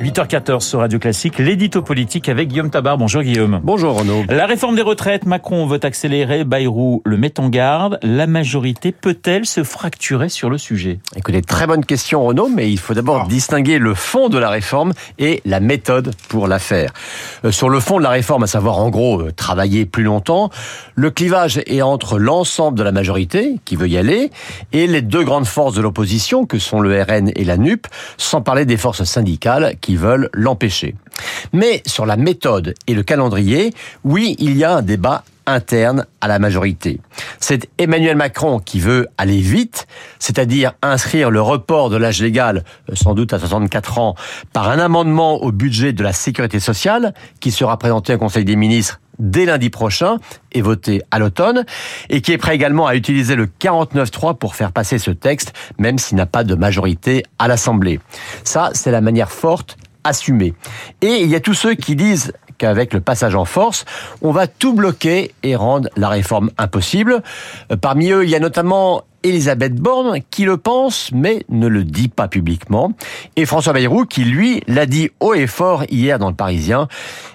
8h14 sur Radio Classique, l'édito politique avec Guillaume Tabar. Bonjour Guillaume. Bonjour Renaud. La réforme des retraites, Macron veut accélérer, Bayrou le met en garde. La majorité peut-elle se fracturer sur le sujet? Écoutez, très bonne question Renaud, mais il faut d'abord distinguer le fond de la réforme et la méthode pour la faire. Euh, sur le fond de la réforme, à savoir en gros euh, travailler plus longtemps, le clivage est entre l'ensemble de la majorité qui veut y aller et les deux grandes forces de l'opposition que sont le RN et la NUP, sans parler des forces syndicales qui veulent l'empêcher. Mais sur la méthode et le calendrier, oui, il y a un débat interne à la majorité. C'est Emmanuel Macron qui veut aller vite, c'est-à-dire inscrire le report de l'âge légal, euh, sans doute à 64 ans, par un amendement au budget de la sécurité sociale, qui sera présenté au Conseil des ministres dès lundi prochain et voté à l'automne, et qui est prêt également à utiliser le 49.3 pour faire passer ce texte, même s'il n'a pas de majorité à l'Assemblée. Ça, c'est la manière forte assumée. Et il y a tous ceux qui disent qu'avec le passage en force, on va tout bloquer et rendre la réforme impossible. Euh, parmi eux, il y a notamment Elisabeth Borne qui le pense mais ne le dit pas publiquement et François Bayrou qui lui l'a dit haut et fort hier dans le Parisien.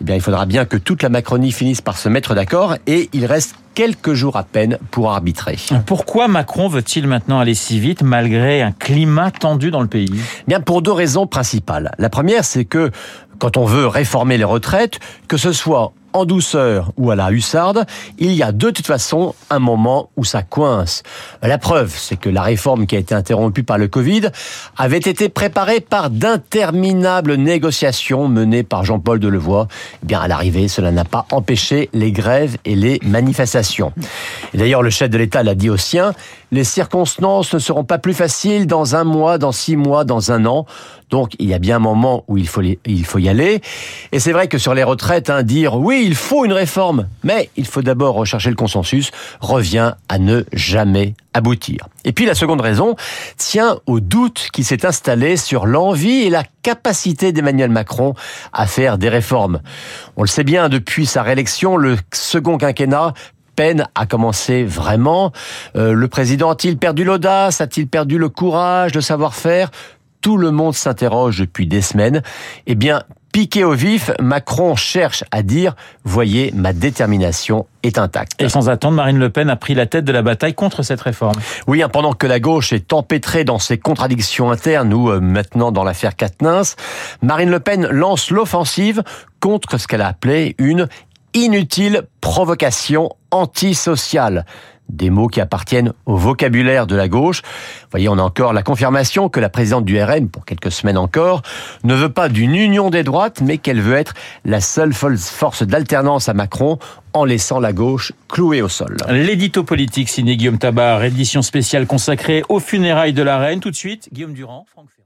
Eh bien, il faudra bien que toute la Macronie finisse par se mettre d'accord et il reste quelques jours à peine pour arbitrer. Pourquoi Macron veut-il maintenant aller si vite malgré un climat tendu dans le pays? Bien pour deux raisons principales. La première, c'est que quand on veut réformer les retraites, que ce soit en douceur ou à la hussarde, il y a de toute façon un moment où ça coince. La preuve, c'est que la réforme qui a été interrompue par le Covid avait été préparée par d'interminables négociations menées par Jean-Paul Delevoye. Eh bien, à l'arrivée, cela n'a pas empêché les grèves et les manifestations. D'ailleurs, le chef de l'État l'a dit aux siens, les circonstances ne seront pas plus faciles dans un mois, dans six mois, dans un an. Donc, il y a bien un moment où il faut, il faut y aller. Et c'est vrai que sur les retraites, hein, dire oui, il faut une réforme, mais il faut d'abord rechercher le consensus, revient à ne jamais aboutir. Et puis la seconde raison tient au doute qui s'est installé sur l'envie et la capacité d'Emmanuel Macron à faire des réformes. On le sait bien, depuis sa réélection, le second quinquennat peine à commencer vraiment. Euh, le président a-t-il perdu l'audace? A-t-il perdu le courage, le savoir-faire? Tout le monde s'interroge depuis des semaines. Eh bien, Piqué au vif, Macron cherche à dire Voyez, ma détermination est intacte. Et sans attendre, Marine Le Pen a pris la tête de la bataille contre cette réforme. Oui, hein, pendant que la gauche est empêtrée dans ses contradictions internes ou euh, maintenant dans l'affaire Katnins, Marine Le Pen lance l'offensive contre ce qu'elle a appelé une inutile provocation antisociale des mots qui appartiennent au vocabulaire de la gauche. Voyez, on a encore la confirmation que la présidente du RN, pour quelques semaines encore, ne veut pas d'une union des droites, mais qu'elle veut être la seule force d'alternance à Macron en laissant la gauche clouée au sol. L'édito politique signé Guillaume Tabar, édition spéciale consacrée aux funérailles de la reine. Tout de suite, Guillaume Durand, Franck Ferrand.